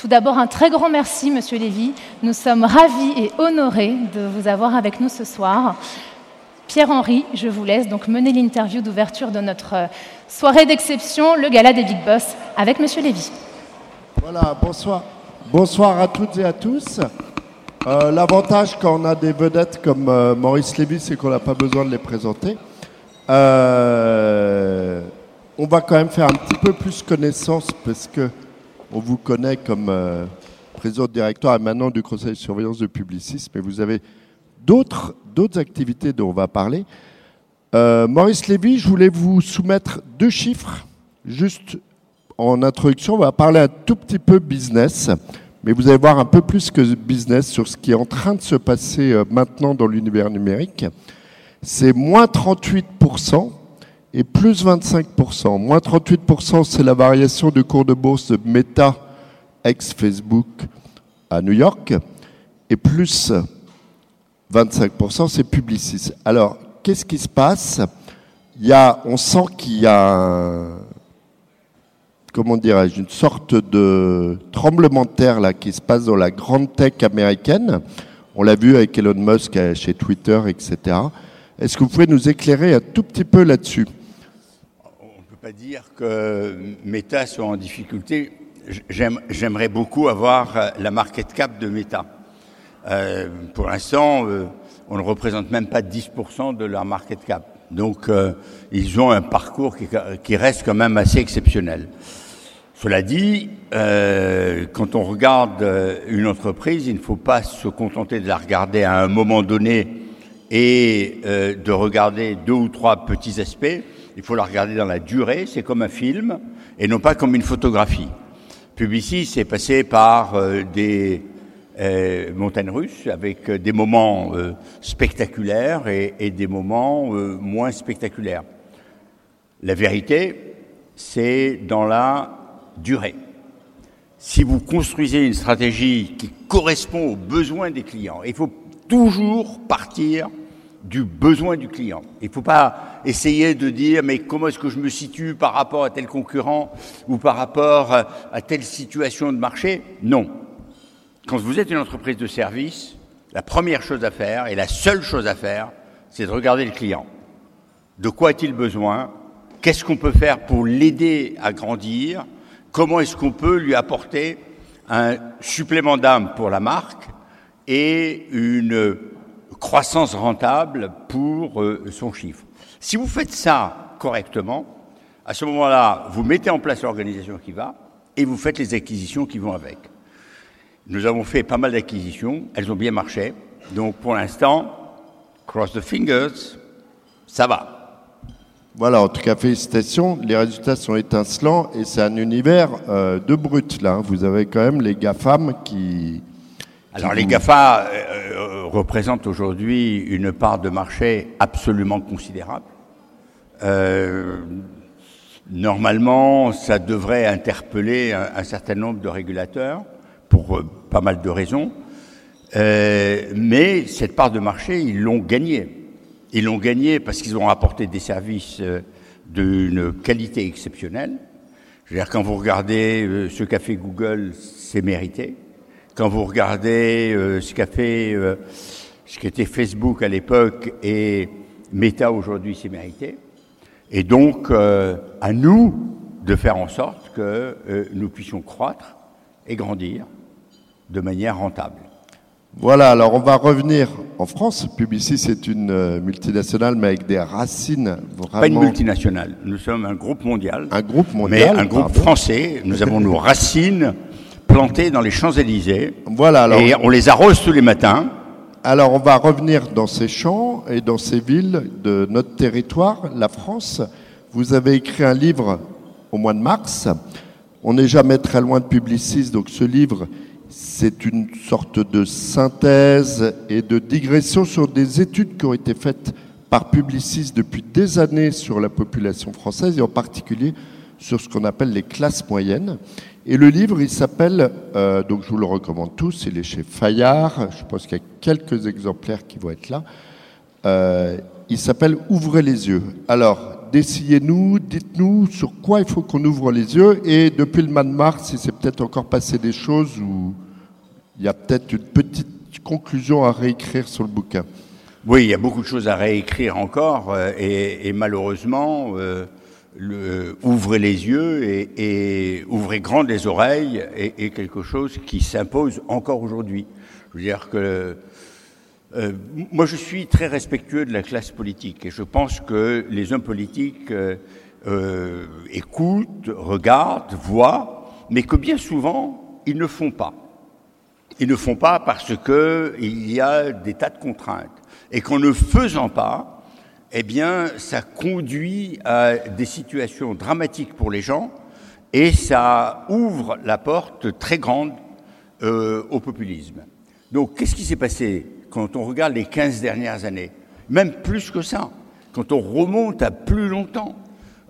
Tout d'abord, un très grand merci, Monsieur Lévy. Nous sommes ravis et honorés de vous avoir avec nous ce soir. Pierre-Henri, je vous laisse donc mener l'interview d'ouverture de notre soirée d'exception, le gala des Big Boss, avec Monsieur Lévy. Voilà, bonsoir. Bonsoir à toutes et à tous. Euh, l'avantage quand on a des vedettes comme euh, Maurice Lévy, c'est qu'on n'a pas besoin de les présenter. Euh, on va quand même faire un petit peu plus connaissance parce que on vous connaît comme président directeur et maintenant du conseil de surveillance de Publicis, mais vous avez d'autres activités dont on va parler. Maurice Lévy, je voulais vous soumettre deux chiffres juste en introduction. On va parler un tout petit peu business, mais vous allez voir un peu plus que business sur ce qui est en train de se passer maintenant dans l'univers numérique c'est moins 38% et plus 25%. Moins 38%, c'est la variation du cours de bourse de Meta, ex-Facebook, à New York. Et plus 25%, c'est Publicis. Alors, qu'est-ce qui se passe? Il y a, On sent qu'il y a, comment dirais-je, une sorte de tremblement de terre là, qui se passe dans la grande tech américaine. On l'a vu avec Elon Musk chez Twitter, etc. Est-ce que vous pouvez nous éclairer un tout petit peu là-dessus? Pas dire que Meta soit en difficulté. J'aimerais beaucoup avoir euh, la market cap de Meta. Euh, pour l'instant, euh, on ne représente même pas 10% de leur market cap. Donc, ils ont un parcours qui, reste quand même assez exceptionnel. Cela dit, quand on regarde une entreprise, il ne faut pas se contenter de la regarder à un moment donné et euh, de regarder deux ou trois petits aspects. Il faut la regarder dans la durée, c'est comme un film, et non pas comme une photographie. Publicis, c'est passé par euh, des euh, montagnes russes, avec des moments spectaculaires et, des moments moins spectaculaires. La vérité, c'est dans la durée. Si vous construisez une stratégie qui correspond aux besoins des clients, il faut toujours partir du besoin du client. Il ne faut pas essayer de dire mais comment est-ce que je me situe par rapport à tel concurrent ou par rapport à telle situation de marché? Non. Quand vous êtes une entreprise de service, la première chose à faire et la seule chose à faire, c'est de regarder le client. De quoi a-t-il besoin? Qu'est-ce qu'on peut faire pour l'aider à grandir? Comment est-ce qu'on peut lui apporter un supplément d'âme pour la marque et une croissance rentable pour euh, son chiffre. Si vous faites ça correctement, à ce moment-là, vous mettez en place l'organisation qui va et vous faites les acquisitions qui vont avec. Nous avons fait pas mal d'acquisitions, elles ont bien marché. Donc pour l'instant, cross the fingers, ça va. Voilà, en tout cas, félicitations. Les résultats sont étincelants et c'est un univers euh, de brut là. Vous avez quand même les GAFAM qui, alors les GAFA euh, euh, représentent aujourd'hui une part de marché absolument considérable. Euh, normalement, ça devrait interpeller un, certain nombre de régulateurs pour pas mal de raisons. mais cette part de marché, ils l'ont gagnée. Ils l'ont gagnée parce qu'ils ont apporté des services d'une qualité exceptionnelle. Je veux dire, quand vous regardez ce qu'a fait Google, c'est mérité. Quand vous regardez euh, ce qu'a fait, euh, ce qu'était Facebook à l'époque et Meta aujourd'hui, c'est mérité. Et donc, euh, à nous de faire en sorte que nous puissions croître et grandir de manière rentable. Voilà, alors on va revenir en France. Publicis, c'est une multinationale, mais avec des racines vraiment... Pas une multinationale, nous sommes un groupe mondial. Un groupe mondial, Mais un groupe français. Nous avons nos racines plantés dans les Champs-Élysées. Voilà, alors, et on les arrose tous les matins. Alors on va revenir dans ces champs et dans ces villes de notre territoire, la France. Vous avez écrit un livre au mois de mars. On n'est jamais très loin de Publicis, donc ce livre, c'est une sorte de synthèse et de digression sur des études qui ont été faites par Publicis depuis des années sur la population française et en particulier sur ce qu'on appelle les classes moyennes. Et le livre, il s'appelle, euh, donc je vous le recommande tous, il est chez Fayard, je pense qu'il y a quelques exemplaires qui vont être là. Euh, il s'appelle Ouvrez les yeux. Alors, dessillez-nous, dites-nous sur quoi il faut qu'on ouvre les yeux. Et depuis le mois de mars, il s'est peut-être encore passé des choses où il y a peut-être une petite conclusion à réécrire sur le bouquin. Oui, il y a beaucoup de choses à réécrire encore, euh, et, malheureusement, le, ouvrez les yeux et, ouvrez grand les oreilles est, quelque chose qui s'impose encore aujourd'hui. Je veux dire que euh, moi, je suis très respectueux de la classe politique et je pense que les hommes politiques euh, euh, écoutent, regardent, voient, mais que bien souvent, ils ne font pas. Ils ne font pas parce qu'il y a des tas de contraintes et qu'en ne faisant pas, eh bien, ça conduit à des situations dramatiques pour les gens et ça ouvre la porte très grande au populisme. Donc, qu'est-ce qui s'est passé quand on regarde les 15 dernières années, même plus que ça, quand on remonte à plus longtemps,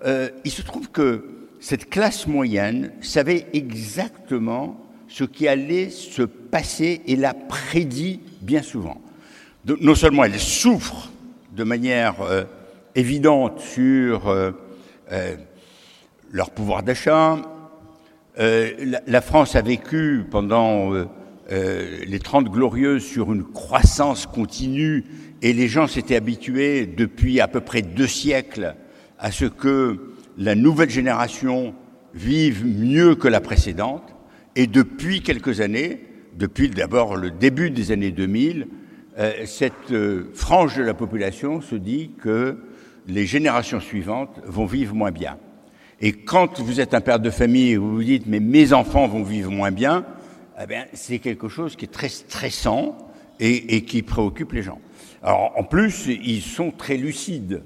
euh, il se trouve que cette classe moyenne savait exactement ce qui allait se passer et l'a prédit bien souvent. non seulement elle souffre de manière euh, évidente sur euh, leur pouvoir d'achat, la, France a vécu pendant euh, les Trente Glorieuses sur une croissance continue et les gens s'étaient habitués depuis à peu près deux siècles à ce que la nouvelle génération vive mieux que la précédente. Et depuis quelques années, depuis d'abord le début des années 2000, euh, cette euh, frange de la population se dit que les générations suivantes vont vivre moins bien. Et quand vous êtes un père de famille et vous vous dites mais mes enfants vont vivre moins bien, eh bien, c'est quelque chose qui est très stressant et, qui préoccupe les gens. Alors, en plus, ils sont très lucides.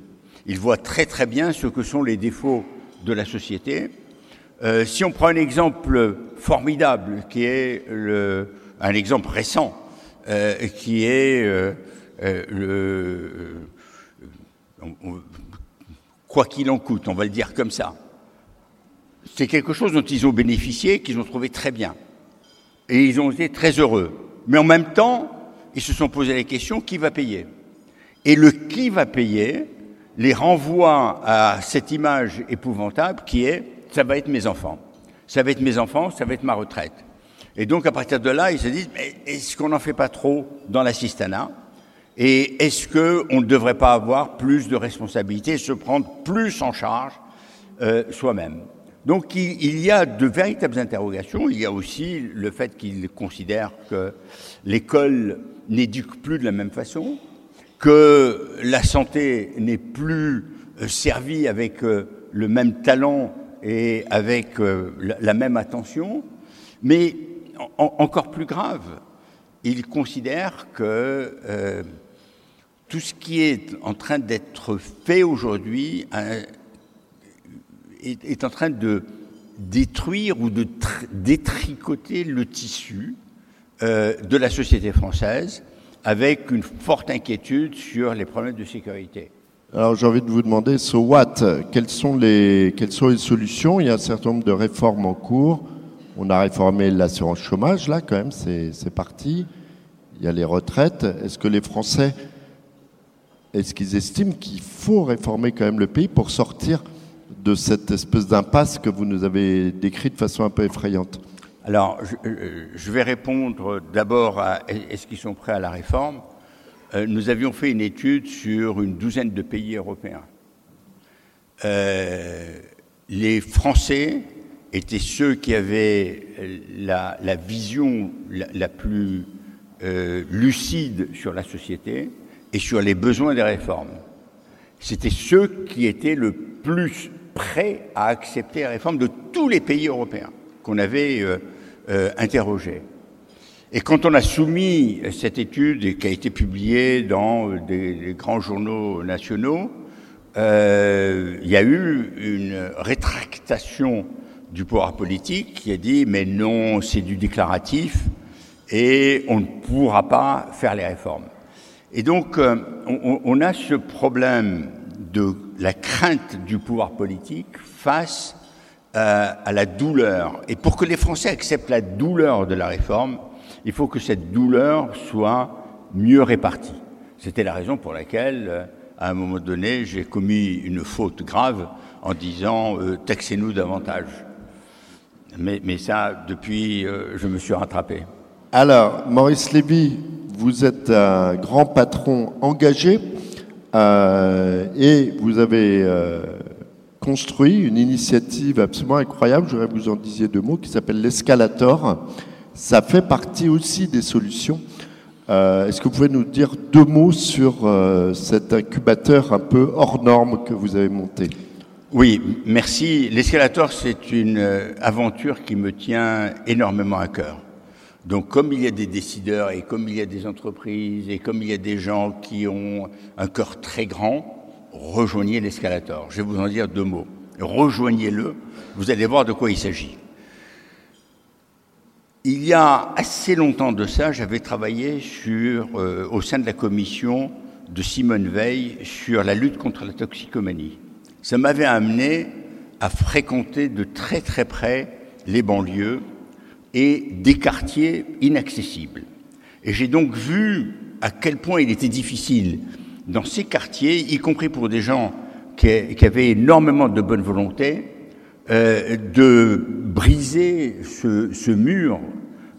Ils voient très très bien ce que sont les défauts de la société. Euh, si on prend un exemple formidable, qui est un exemple récent, euh, qui est euh, euh le quoi qu'il en coûte, on va le dire comme ça. C'est quelque chose dont ils ont bénéficié, qu'ils ont trouvé très bien et ils ont été très heureux. Mais en même temps, ils se sont posé la question qui va payer? Et le qui va payer les renvoie à cette image épouvantable qui est ça va être mes enfants. Ça va être mes enfants, ça va être ma retraite. Et donc à partir de là, ils se disent mais est-ce qu'on n'en fait pas trop dans l'assistanat? Et est-ce qu'on ne devrait pas avoir plus de responsabilités, se prendre plus en charge euh, soi-même? Donc il, y a de véritables interrogations. Il y a aussi le fait qu'ils considèrent que l'école n'éduque plus de la même façon, que la santé n'est plus euh, servie avec euh, le même talent et avec euh, la même attention, mais encore plus grave, ils considèrent que tout ce qui est en train d'être fait aujourd'hui est, en train de détruire ou de détricoter le tissu euh, de la société française avec une forte inquiétude sur les problèmes de sécurité. Alors j'ai envie de vous demander, so what? Quelles sont, les, quelles sont les solutions? Il y a un certain nombre de réformes en cours. On a réformé l'assurance chômage, là quand même, c'est parti. Il y a les retraites. Est-ce que les Français, est-ce qu'ils estiment qu'il faut réformer quand même le pays pour sortir de cette espèce d'impasse que vous nous avez décrite de façon un peu effrayante? Alors, je, vais répondre d'abord à est-ce qu'ils sont prêts à la réforme? Euh, Nous avions fait une étude sur une douzaine de pays européens. Euh, les Français étaient ceux qui avaient la, vision la, plus lucide sur la société et sur les besoins des réformes. C'était ceux qui étaient le plus prêt à accepter la réforme de tous les pays européens qu'on avait euh, euh, interrogés. Et quand on a soumis cette étude qui a été publiée dans des, grands journaux nationaux, euh, il y a eu une rétractation du pouvoir politique qui a dit mais non, c'est du déclaratif et on ne pourra pas faire les réformes. Et donc on, on a ce problème de la crainte du pouvoir politique face euh, à la douleur. Et pour que les Français acceptent la douleur de la réforme, il faut que cette douleur soit mieux répartie. C'était la raison pour laquelle à un moment donné, j'ai commis une faute grave en disant euh, taxez-nous davantage. Mais, ça, depuis, euh, je me suis rattrapé. Alors, Maurice Lévy, vous êtes un grand patron engagé euh, et vous avez euh, construit une initiative absolument incroyable, j'aurais vous en disiez deux mots, qui s'appelle l'escalator. Ça fait partie aussi des solutions. Est-ce que vous pouvez nous dire deux mots sur cet incubateur un peu hors norme que vous avez monté? Oui, merci. L'escalator, c'est une euh, aventure qui me tient énormément à cœur. Donc, comme il y a des décideurs et comme il y a des entreprises et comme il y a des gens qui ont un cœur très grand, rejoignez l'escalator. Je vais vous en dire deux mots. Rejoignez-le, vous allez voir de quoi il s'agit. Il y a assez longtemps de ça, j'avais travaillé sur, euh, au sein de la commission de Simone Veil sur la lutte contre la toxicomanie. Ça m'avait amené à fréquenter de très très près les banlieues et des quartiers inaccessibles. Et j'ai donc vu à quel point il était difficile dans ces quartiers, y compris pour des gens qui, avaient énormément de bonne volonté, euh, de briser ce, mur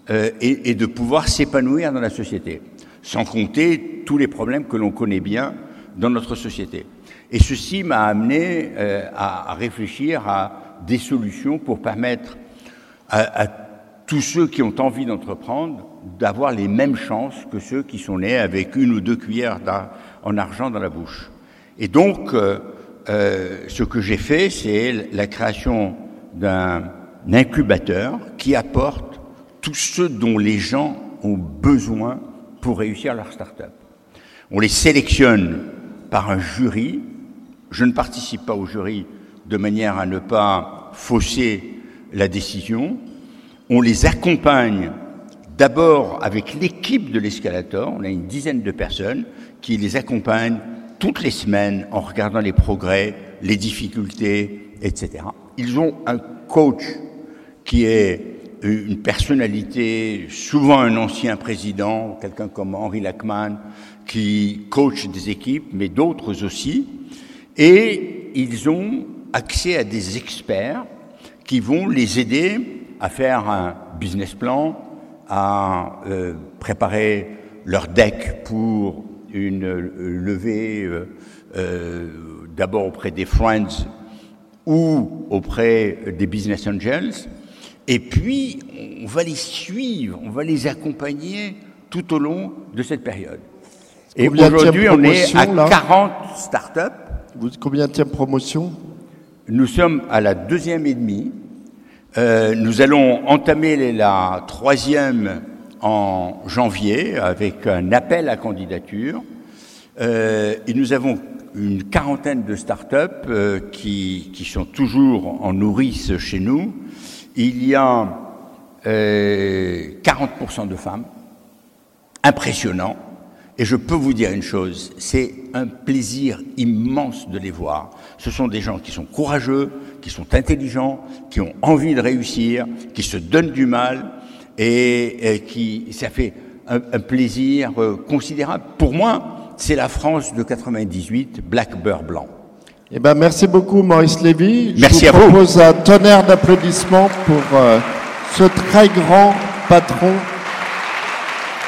euh, et, de pouvoir s'épanouir dans la société, sans compter tous les problèmes que l'on connaît bien dans notre société. Et ceci m'a amené euh, à, réfléchir à des solutions pour permettre à, à tous ceux qui ont envie d'entreprendre d'avoir les mêmes chances que ceux qui sont nés avec une ou deux cuillères en argent dans la bouche. Et donc, euh, euh, ce que j'ai fait, c'est la création d'un incubateur qui apporte tout ce dont les gens ont besoin pour réussir leur start-up. On les sélectionne par un jury. Je ne participe pas au jury de manière à ne pas fausser la décision. On les accompagne d'abord avec l'équipe de l'escalator, on a une dizaine de personnes qui les accompagnent toutes les semaines en regardant les progrès, les difficultés, etc. Ils ont un coach qui est une personnalité, souvent un ancien président, quelqu'un comme Henri Lachman, qui coach des équipes, mais d'autres aussi, et ils ont accès à des experts qui vont les aider à faire un business plan, à euh, préparer leur deck pour une euh, levée euh, euh, d'abord auprès des friends ou auprès des business angels. Et puis, on va les suivre, on va les accompagner tout au long de cette période. Et aujourd'hui, on est à là? 40 startups. Combien de promotion? Nous sommes à la deuxième et demie. Euh, nous allons entamer la troisième en janvier avec un appel à candidature. Euh, et nous avons une quarantaine de start-up euh, qui, qui, sont toujours en nourrice chez nous. Il y a euh, 40% de femmes, impressionnant. Et je peux vous dire une chose, c'est un plaisir immense de les voir. Ce sont des gens qui sont courageux, qui sont intelligents, qui ont envie de réussir, qui se donnent du mal et, et qui, ça fait un, un plaisir euh, considérable. Pour moi, c'est la France de 98, Black Beurre Blanc. Eh ben, merci beaucoup, Maurice Lévy. Merci Je vous à vous. propose un tonnerre d'applaudissements pour euh, ce très grand patron